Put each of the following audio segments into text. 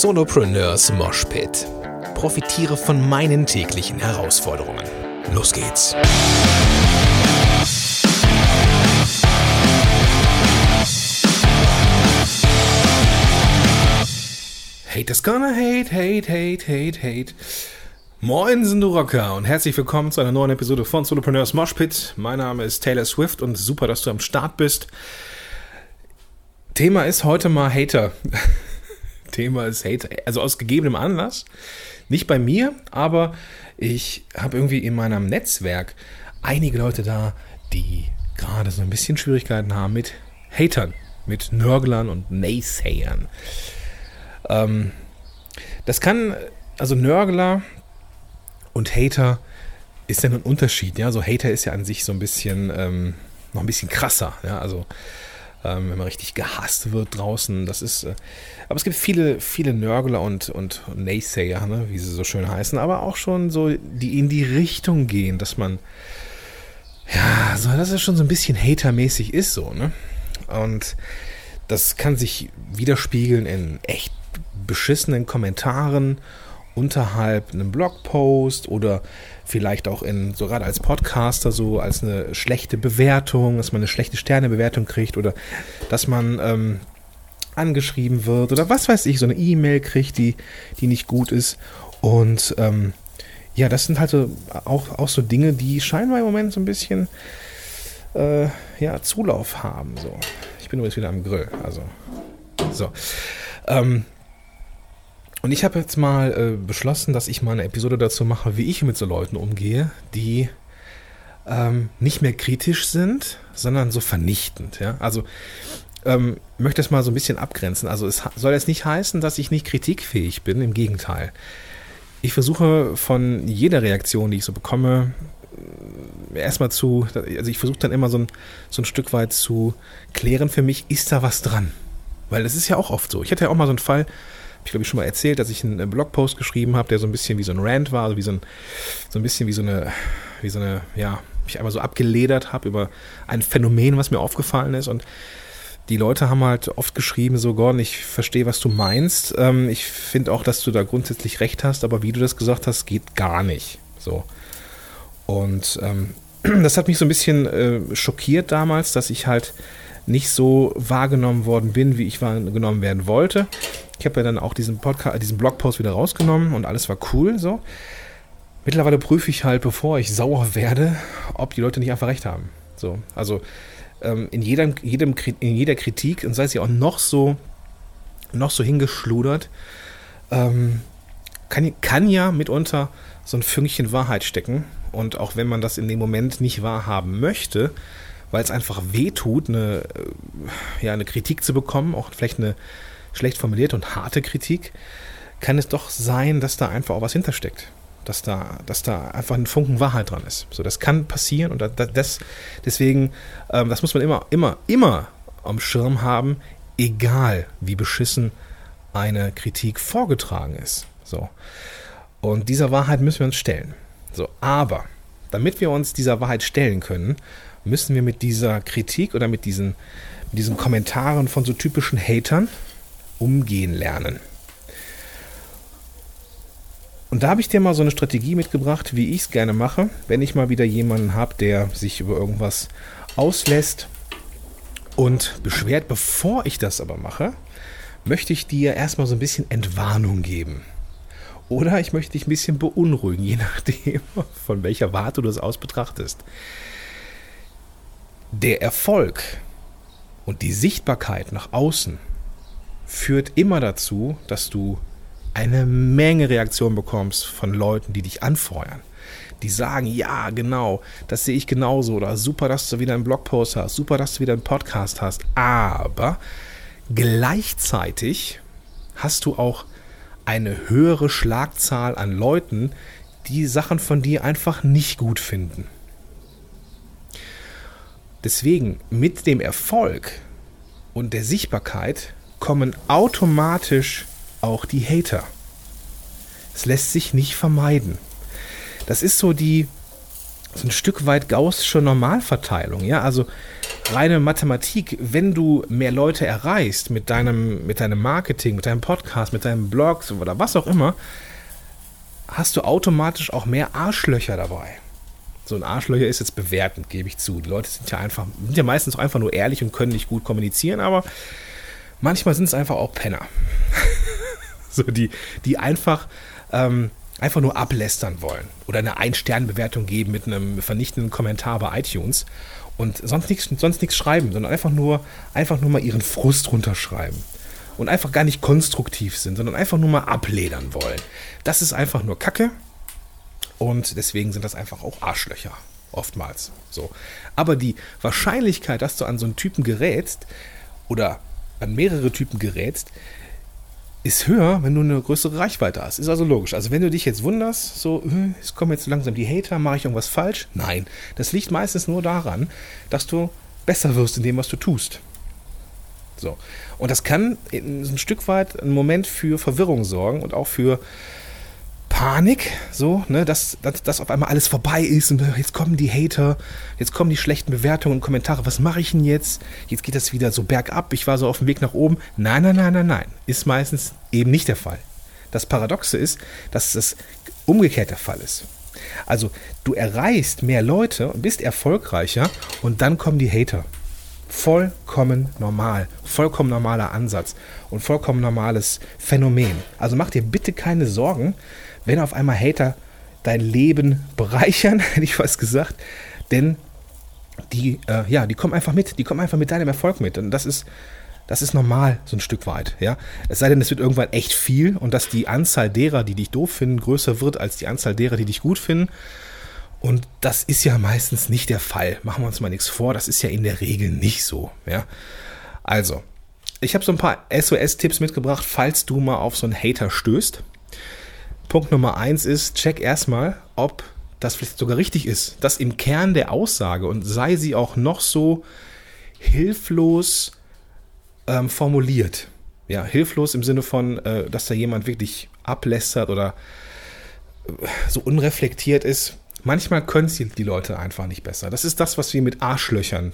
Solopreneurs Moshpit. Profitiere von meinen täglichen Herausforderungen. Los geht's. Haters gonna hate, hate, hate, hate, hate. Moin, sind du Rocker und herzlich willkommen zu einer neuen Episode von Solopreneurs Moshpit. Mein Name ist Taylor Swift und super, dass du am Start bist. Thema ist heute mal Hater. Thema ist Hater. Also aus gegebenem Anlass. Nicht bei mir, aber ich habe irgendwie in meinem Netzwerk einige Leute da, die gerade so ein bisschen Schwierigkeiten haben mit Hatern, mit Nörglern und Naysayern. Ähm, das kann, also Nörgler und Hater ist ja ein Unterschied. Ja, so Hater ist ja an sich so ein bisschen, ähm, noch ein bisschen krasser. Ja, also ähm, wenn man richtig gehasst wird draußen. Das ist, äh, aber es gibt viele, viele Nörgler und, und Naysayer, ne, wie sie so schön heißen, aber auch schon so, die in die Richtung gehen, dass man, ja, so, dass es schon so ein bisschen hatermäßig ist, so, ne? Und das kann sich widerspiegeln in echt beschissenen Kommentaren unterhalb einem Blogpost oder vielleicht auch in, so gerade als Podcaster, so als eine schlechte Bewertung, dass man eine schlechte Sternebewertung kriegt oder dass man ähm, angeschrieben wird oder was weiß ich, so eine E-Mail kriegt, die, die nicht gut ist. Und ähm, ja, das sind halt so auch, auch so Dinge, die scheinbar im Moment so ein bisschen äh, ja, Zulauf haben. So. Ich bin übrigens wieder am Grill. Also. So. Ähm, und ich habe jetzt mal äh, beschlossen, dass ich mal eine Episode dazu mache, wie ich mit so Leuten umgehe, die ähm, nicht mehr kritisch sind, sondern so vernichtend. Ja? Also ähm, möchte es mal so ein bisschen abgrenzen. Also es soll jetzt nicht heißen, dass ich nicht kritikfähig bin, im Gegenteil. Ich versuche von jeder Reaktion, die ich so bekomme, erstmal zu, also ich versuche dann immer so ein, so ein Stück weit zu klären für mich, ist da was dran? Weil das ist ja auch oft so. Ich hatte ja auch mal so einen Fall, ich glaube ich schon mal erzählt, dass ich einen Blogpost geschrieben habe, der so ein bisschen wie so ein Rant war, also wie so ein, so ein bisschen wie so eine, wie so eine, ja, ich einmal so abgeledert habe über ein Phänomen, was mir aufgefallen ist und die Leute haben halt oft geschrieben, so Gordon, ich verstehe, was du meinst. Ähm, ich finde auch, dass du da grundsätzlich recht hast, aber wie du das gesagt hast, geht gar nicht. So. Und ähm, das hat mich so ein bisschen äh, schockiert damals, dass ich halt nicht so wahrgenommen worden bin, wie ich wahrgenommen werden wollte. Ich habe ja dann auch diesen Podcast, diesen Blogpost wieder rausgenommen und alles war cool so. Mittlerweile prüfe ich halt, bevor ich sauer werde, ob die Leute nicht einfach recht haben. So, also ähm, in, jedem, jedem, in jeder Kritik, und sei sie auch noch so, noch so hingeschludert, ähm, kann, kann ja mitunter so ein Fünkchen Wahrheit stecken. Und auch wenn man das in dem Moment nicht wahrhaben möchte, weil es einfach wehtut, eine, äh, ja, eine Kritik zu bekommen, auch vielleicht eine schlecht formulierte und harte Kritik, kann es doch sein, dass da einfach auch was hintersteckt. Dass da, dass da einfach ein Funken Wahrheit dran ist. So, das kann passieren und das, deswegen, ähm, das muss man immer, immer, immer am Schirm haben, egal wie beschissen eine Kritik vorgetragen ist. So. Und dieser Wahrheit müssen wir uns stellen. So, aber damit wir uns dieser Wahrheit stellen können, müssen wir mit dieser Kritik oder mit diesen, mit diesen Kommentaren von so typischen Hatern umgehen lernen. Und da habe ich dir mal so eine Strategie mitgebracht, wie ich es gerne mache, wenn ich mal wieder jemanden habe, der sich über irgendwas auslässt und beschwert. Bevor ich das aber mache, möchte ich dir erstmal so ein bisschen Entwarnung geben. Oder ich möchte dich ein bisschen beunruhigen, je nachdem, von welcher Warte du das aus betrachtest. Der Erfolg und die Sichtbarkeit nach außen führt immer dazu, dass du eine Menge Reaktionen bekommst von Leuten, die dich anfeuern. Die sagen, ja, genau, das sehe ich genauso oder super, dass du wieder einen Blogpost hast, super, dass du wieder einen Podcast hast. Aber gleichzeitig hast du auch eine höhere Schlagzahl an Leuten, die Sachen von dir einfach nicht gut finden. Deswegen mit dem Erfolg und der Sichtbarkeit kommen automatisch auch die Hater. Es lässt sich nicht vermeiden. Das ist so die so ein Stück weit gaußsche Normalverteilung, ja? Also reine Mathematik, wenn du mehr Leute erreichst mit deinem, mit deinem Marketing, mit deinem Podcast, mit deinem Blog oder was auch immer, hast du automatisch auch mehr Arschlöcher dabei. So ein Arschlöcher ist jetzt bewertend, gebe ich zu. Die Leute sind ja einfach, sind ja meistens auch einfach nur ehrlich und können nicht gut kommunizieren, aber manchmal sind es einfach auch Penner. so die, die einfach, ähm, einfach nur ablästern wollen oder eine Ein-Stern-Bewertung geben mit einem vernichtenden Kommentar bei iTunes und sonst nichts sonst schreiben, sondern einfach nur, einfach nur mal ihren Frust runterschreiben. Und einfach gar nicht konstruktiv sind, sondern einfach nur mal abledern wollen. Das ist einfach nur Kacke. Und deswegen sind das einfach auch Arschlöcher. Oftmals. So. Aber die Wahrscheinlichkeit, dass du an so einen Typen gerätst oder an mehrere Typen gerätst, ist höher, wenn du eine größere Reichweite hast. Ist also logisch. Also wenn du dich jetzt wunderst, so, äh, es kommen jetzt langsam die Hater, mache ich irgendwas falsch? Nein, das liegt meistens nur daran, dass du besser wirst in dem, was du tust. So. Und das kann ein Stück weit ein Moment für Verwirrung sorgen und auch für Panik, so, ne, dass, dass, dass auf einmal alles vorbei ist und jetzt kommen die Hater, jetzt kommen die schlechten Bewertungen und Kommentare, was mache ich denn jetzt? Jetzt geht das wieder so bergab, ich war so auf dem Weg nach oben. Nein, nein, nein, nein, nein, ist meistens eben nicht der Fall. Das Paradoxe ist, dass es umgekehrt der Fall ist. Also du erreichst mehr Leute und bist erfolgreicher und dann kommen die Hater. Vollkommen normal, vollkommen normaler Ansatz und vollkommen normales Phänomen. Also mach dir bitte keine Sorgen, wenn auf einmal Hater dein Leben bereichern, hätte ich fast gesagt, denn die, äh, ja, die kommen einfach mit, die kommen einfach mit deinem Erfolg mit. Und das ist, das ist normal, so ein Stück weit. Ja? Es sei denn, es wird irgendwann echt viel und dass die Anzahl derer, die dich doof finden, größer wird als die Anzahl derer, die dich gut finden. Und das ist ja meistens nicht der Fall. Machen wir uns mal nichts vor, das ist ja in der Regel nicht so. Ja? Also, ich habe so ein paar SOS-Tipps mitgebracht, falls du mal auf so einen Hater stößt. Punkt Nummer eins ist, check erstmal, ob das vielleicht sogar richtig ist. Das im Kern der Aussage und sei sie auch noch so hilflos ähm, formuliert. Ja, hilflos im Sinne von, äh, dass da jemand wirklich ablästert oder äh, so unreflektiert ist. Manchmal können es die Leute einfach nicht besser. Das ist das, was wir mit Arschlöchern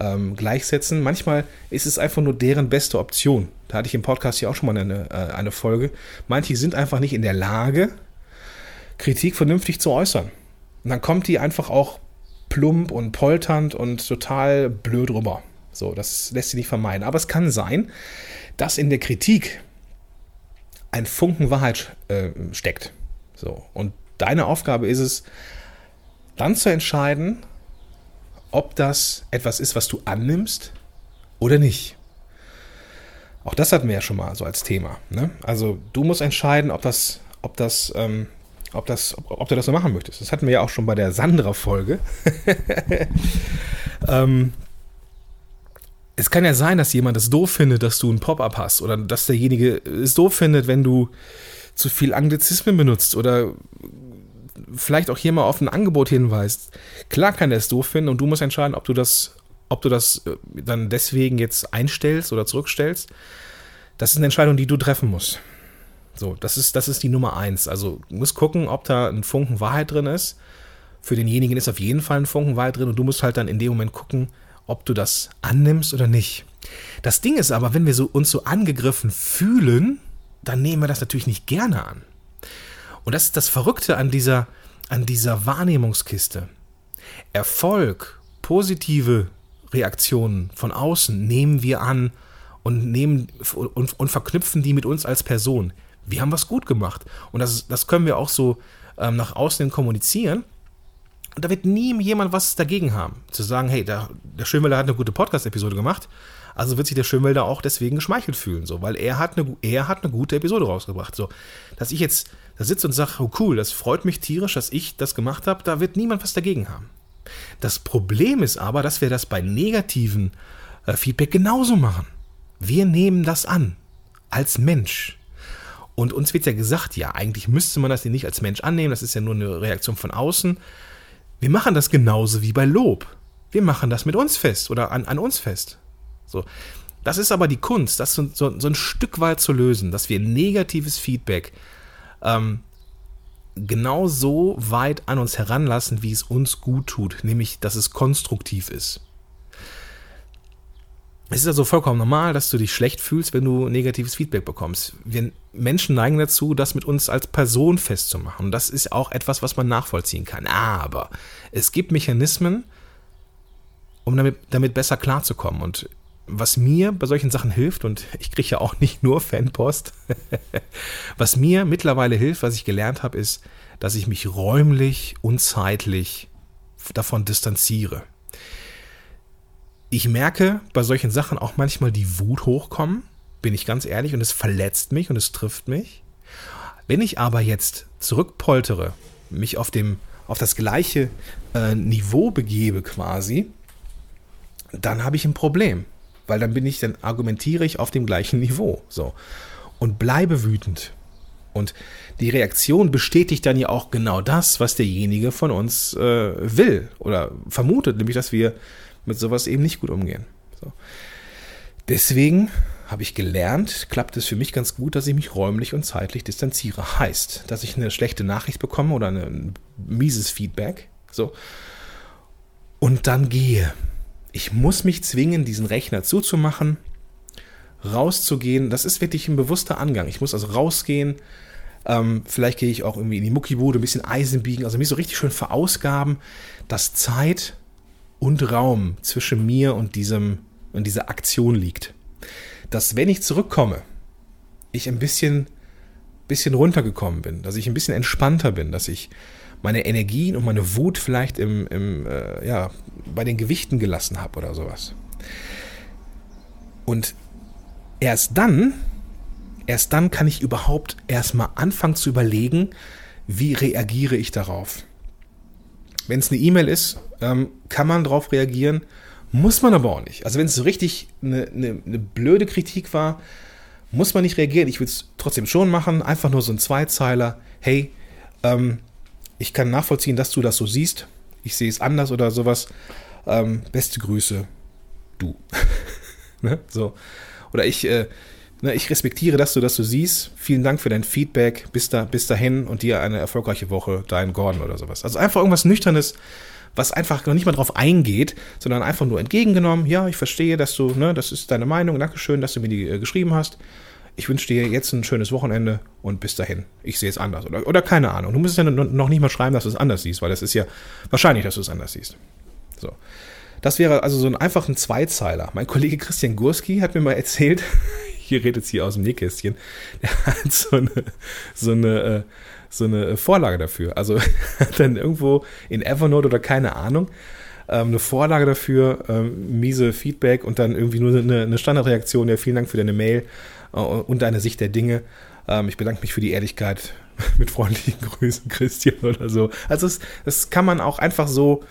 ähm, gleichsetzen. Manchmal ist es einfach nur deren beste Option. Da hatte ich im Podcast ja auch schon mal eine, äh, eine Folge. Manche sind einfach nicht in der Lage, Kritik vernünftig zu äußern. Und dann kommt die einfach auch plump und polternd und total blöd rüber. So, das lässt sich nicht vermeiden. Aber es kann sein, dass in der Kritik ein Funken Wahrheit äh, steckt. So, und deine Aufgabe ist es, dann zu entscheiden, ob das etwas ist, was du annimmst oder nicht. Auch das hatten wir ja schon mal so als Thema. Ne? Also du musst entscheiden, ob das, ob das, ähm, ob das, ob, ob, du das so machen möchtest. Das hatten wir ja auch schon bei der Sandra-Folge. ähm, es kann ja sein, dass jemand es doof findet, dass du ein Pop-up hast oder dass derjenige es doof findet, wenn du zu viel Anglizismen benutzt oder vielleicht auch hier mal auf ein Angebot hinweist. Klar kann er es doof finden und du musst entscheiden, ob du das, ob du das äh, dann deswegen jetzt einstellst oder zurückstellst. Das ist eine Entscheidung, die du treffen musst. So, das ist, das ist die Nummer eins. Also, du musst gucken, ob da ein Funken Wahrheit drin ist. Für denjenigen ist auf jeden Fall ein Funken Wahrheit drin und du musst halt dann in dem Moment gucken, ob du das annimmst oder nicht. Das Ding ist aber, wenn wir so, uns so angegriffen fühlen, dann nehmen wir das natürlich nicht gerne an. Und das ist das Verrückte an dieser, an dieser Wahrnehmungskiste. Erfolg, positive Reaktionen von außen nehmen wir an und, nehmen, und, und verknüpfen die mit uns als Person. Wir haben was gut gemacht. Und das, das können wir auch so ähm, nach außen kommunizieren. Und da wird nie jemand was dagegen haben. Zu sagen, hey, der, der Schönwälder hat eine gute Podcast-Episode gemacht. Also wird sich der Schönwälder auch deswegen geschmeichelt fühlen, so, weil er hat eine, er hat eine gute Episode rausgebracht. So, dass ich jetzt da sitze und sage, oh cool, das freut mich tierisch, dass ich das gemacht habe, da wird niemand was dagegen haben. Das Problem ist aber, dass wir das bei negativen äh, Feedback genauso machen. Wir nehmen das an, als Mensch. Und uns wird ja gesagt, ja, eigentlich müsste man das nicht als Mensch annehmen, das ist ja nur eine Reaktion von außen. Wir machen das genauso wie bei Lob. Wir machen das mit uns fest oder an, an uns fest. So. Das ist aber die Kunst, das so, so, so ein Stück weit zu lösen, dass wir negatives Feedback ähm, genau so weit an uns heranlassen, wie es uns gut tut, nämlich dass es konstruktiv ist. es ist also vollkommen normal, dass du dich schlecht fühlst, wenn du negatives Feedback bekommst. Wir Menschen neigen dazu, das mit uns als Person festzumachen. Das ist auch etwas, was man nachvollziehen kann. Aber es gibt Mechanismen, um damit, damit besser klarzukommen. Und was mir bei solchen Sachen hilft, und ich kriege ja auch nicht nur Fanpost, was mir mittlerweile hilft, was ich gelernt habe, ist, dass ich mich räumlich und zeitlich davon distanziere ich merke bei solchen Sachen auch manchmal die Wut hochkommen, bin ich ganz ehrlich, und es verletzt mich und es trifft mich. Wenn ich aber jetzt zurückpoltere, mich auf, dem, auf das gleiche äh, Niveau begebe quasi, dann habe ich ein Problem. Weil dann bin ich, dann argumentiere ich auf dem gleichen Niveau. So. Und bleibe wütend. Und die Reaktion bestätigt dann ja auch genau das, was derjenige von uns äh, will oder vermutet, nämlich dass wir mit sowas eben nicht gut umgehen. So. Deswegen habe ich gelernt, klappt es für mich ganz gut, dass ich mich räumlich und zeitlich distanziere. Heißt, dass ich eine schlechte Nachricht bekomme oder ein mieses Feedback. So. Und dann gehe. Ich muss mich zwingen, diesen Rechner zuzumachen, rauszugehen. Das ist wirklich ein bewusster Angang. Ich muss also rausgehen. Ähm, vielleicht gehe ich auch irgendwie in die Muckibude, ein bisschen Eisen biegen, also mich so richtig schön verausgaben, dass Zeit und Raum zwischen mir und diesem und dieser Aktion liegt. Dass wenn ich zurückkomme, ich ein bisschen, bisschen runtergekommen bin, dass ich ein bisschen entspannter bin, dass ich meine Energien und meine Wut vielleicht im, im äh, ja, bei den Gewichten gelassen habe oder sowas. Und erst dann, erst dann kann ich überhaupt erstmal anfangen zu überlegen, wie reagiere ich darauf. Wenn es eine E-Mail ist, ähm, kann man darauf reagieren, muss man aber auch nicht. Also wenn es so richtig eine, eine, eine, blöde Kritik war, muss man nicht reagieren. Ich würde es trotzdem schon machen. Einfach nur so ein Zweizeiler. Hey, ähm, ich kann nachvollziehen, dass du das so siehst. Ich sehe es anders oder sowas. Ähm, beste Grüße, du. ne? So. Oder ich, äh, Ne, ich respektiere, dass du das siehst. Vielen Dank für dein Feedback. Bis, da, bis dahin und dir eine erfolgreiche Woche, dein Gordon oder sowas. Also einfach irgendwas Nüchternes, was einfach noch nicht mal drauf eingeht, sondern einfach nur entgegengenommen. Ja, ich verstehe, dass du, ne, das ist deine Meinung. Dankeschön, dass du mir die äh, geschrieben hast. Ich wünsche dir jetzt ein schönes Wochenende und bis dahin. Ich sehe es anders. Oder, oder keine Ahnung. Du musst es ja noch nicht mal schreiben, dass du es anders siehst, weil es ist ja wahrscheinlich, dass du es anders siehst. So. Das wäre also so ein einfacher Zweizeiler. Mein Kollege Christian Gurski hat mir mal erzählt, hier redet es hier aus dem Nähkästchen, der hat so eine, so eine, äh, so eine Vorlage dafür. Also hat dann irgendwo in Evernote oder keine Ahnung ähm, eine Vorlage dafür, ähm, miese Feedback und dann irgendwie nur eine, eine Standardreaktion. Ja, vielen Dank für deine Mail äh, und deine Sicht der Dinge. Ähm, ich bedanke mich für die Ehrlichkeit. Mit freundlichen Grüßen, Christian oder so. Also, das, das kann man auch einfach so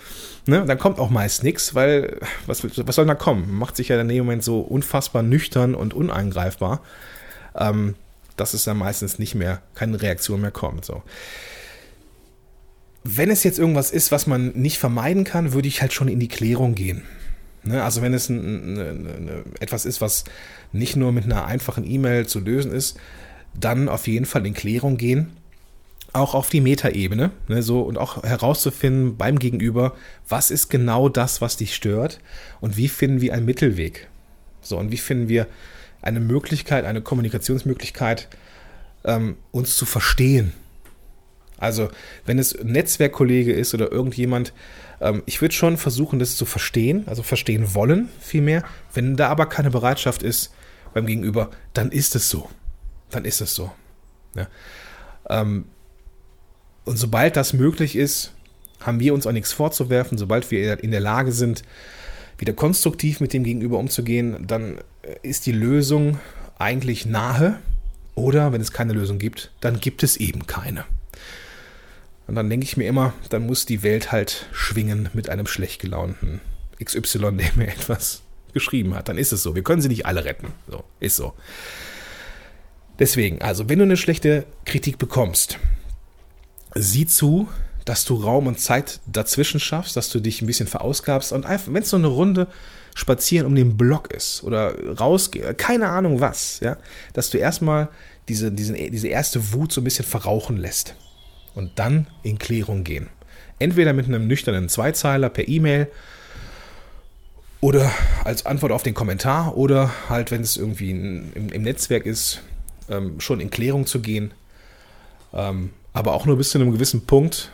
Ne? Dann kommt auch meist nichts, weil was, was soll da kommen? Macht sich ja in dem Moment so unfassbar nüchtern und uneingreifbar, ähm, dass es dann meistens nicht mehr, keine Reaktion mehr kommt. So. Wenn es jetzt irgendwas ist, was man nicht vermeiden kann, würde ich halt schon in die Klärung gehen. Ne? Also wenn es ein, eine, eine, etwas ist, was nicht nur mit einer einfachen E-Mail zu lösen ist, dann auf jeden Fall in Klärung gehen auch auf die Metaebene, ne, so und auch herauszufinden beim Gegenüber, was ist genau das, was dich stört und wie finden wir einen Mittelweg. So und wie finden wir eine Möglichkeit, eine Kommunikationsmöglichkeit, ähm, uns zu verstehen. Also wenn es Netzwerkkollege ist oder irgendjemand, ähm, ich würde schon versuchen, das zu verstehen, also verstehen wollen vielmehr. Wenn da aber keine Bereitschaft ist beim Gegenüber, dann ist es so. Dann ist es so. Ja. Ähm, und sobald das möglich ist, haben wir uns auch nichts vorzuwerfen. Sobald wir in der Lage sind, wieder konstruktiv mit dem Gegenüber umzugehen, dann ist die Lösung eigentlich nahe. Oder wenn es keine Lösung gibt, dann gibt es eben keine. Und dann denke ich mir immer, dann muss die Welt halt schwingen mit einem schlecht gelaunten XY, der mir etwas geschrieben hat. Dann ist es so. Wir können sie nicht alle retten. So, ist so. Deswegen, also, wenn du eine schlechte Kritik bekommst, sieh zu, dass du Raum und Zeit dazwischen schaffst, dass du dich ein bisschen verausgabst und einfach, wenn es so eine Runde spazieren um den Block ist oder rausgehen, keine Ahnung was, ja, dass du erstmal diese, diese, diese erste Wut so ein bisschen verrauchen lässt und dann in Klärung gehen. Entweder mit einem nüchternen Zweizeiler per E-Mail Oder als Antwort auf den Kommentar oder halt, wenn es irgendwie in, im, im, Netzwerk ist, ähm, schon in Klärung zu gehen. Ähm, aber auch nur bis zu einem gewissen Punkt,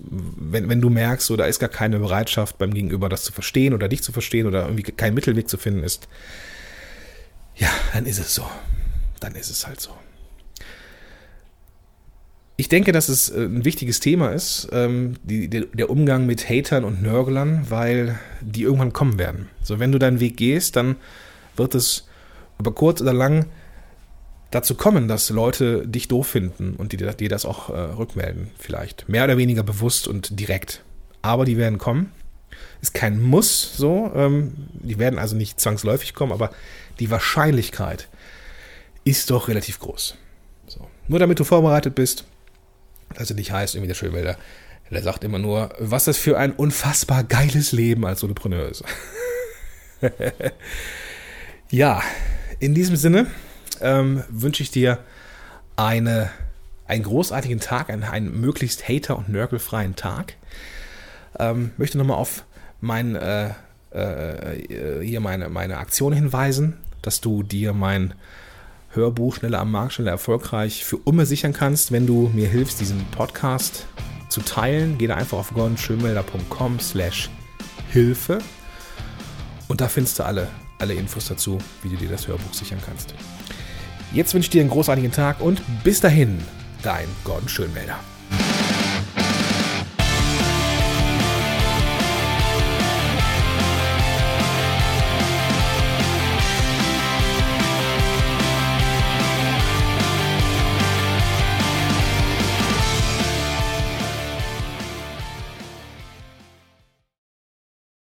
wenn, wenn du merkst, so, da ist gar keine Bereitschaft beim Gegenüber, das zu verstehen oder dich zu verstehen oder irgendwie kein Mittelweg zu finden ist, ja, dann ist es so. Dann ist es halt so. Ich denke, dass es äh, ein wichtiges Thema ist, ähm, die, der Umgang mit Hatern und Nörglern, weil die irgendwann kommen werden. So, wenn du deinen Weg gehst, dann wird es über kurz oder lang dazu kommen, dass Leute dich doof finden und dir die das auch äh, rückmelden, vielleicht. Mehr oder weniger bewusst und direkt. Aber die werden kommen. Ist kein Muss so. Ähm, die werden also nicht zwangsläufig kommen, aber die Wahrscheinlichkeit ist doch relativ groß. So. Nur damit du vorbereitet bist, dass du nicht heißt, irgendwie der Schönwälder, der sagt immer nur, was das für ein unfassbar geiles Leben als Solopreneur ist. ja, in diesem Sinne ähm, wünsche ich dir eine, einen großartigen Tag, einen, einen möglichst hater- und nörgelfreien Tag. Ähm, möchte nochmal auf mein, äh, äh, hier meine, meine Aktion hinweisen, dass du dir mein Hörbuch Schneller am Markt, schneller erfolgreich für immer sichern kannst, wenn du mir hilfst, diesen Podcast zu teilen. Geh da einfach auf gordonschönmelder.com slash Hilfe und da findest du alle, alle Infos dazu, wie du dir das Hörbuch sichern kannst. Jetzt wünsche ich dir einen großartigen Tag und bis dahin, dein Gordon Schönmelder.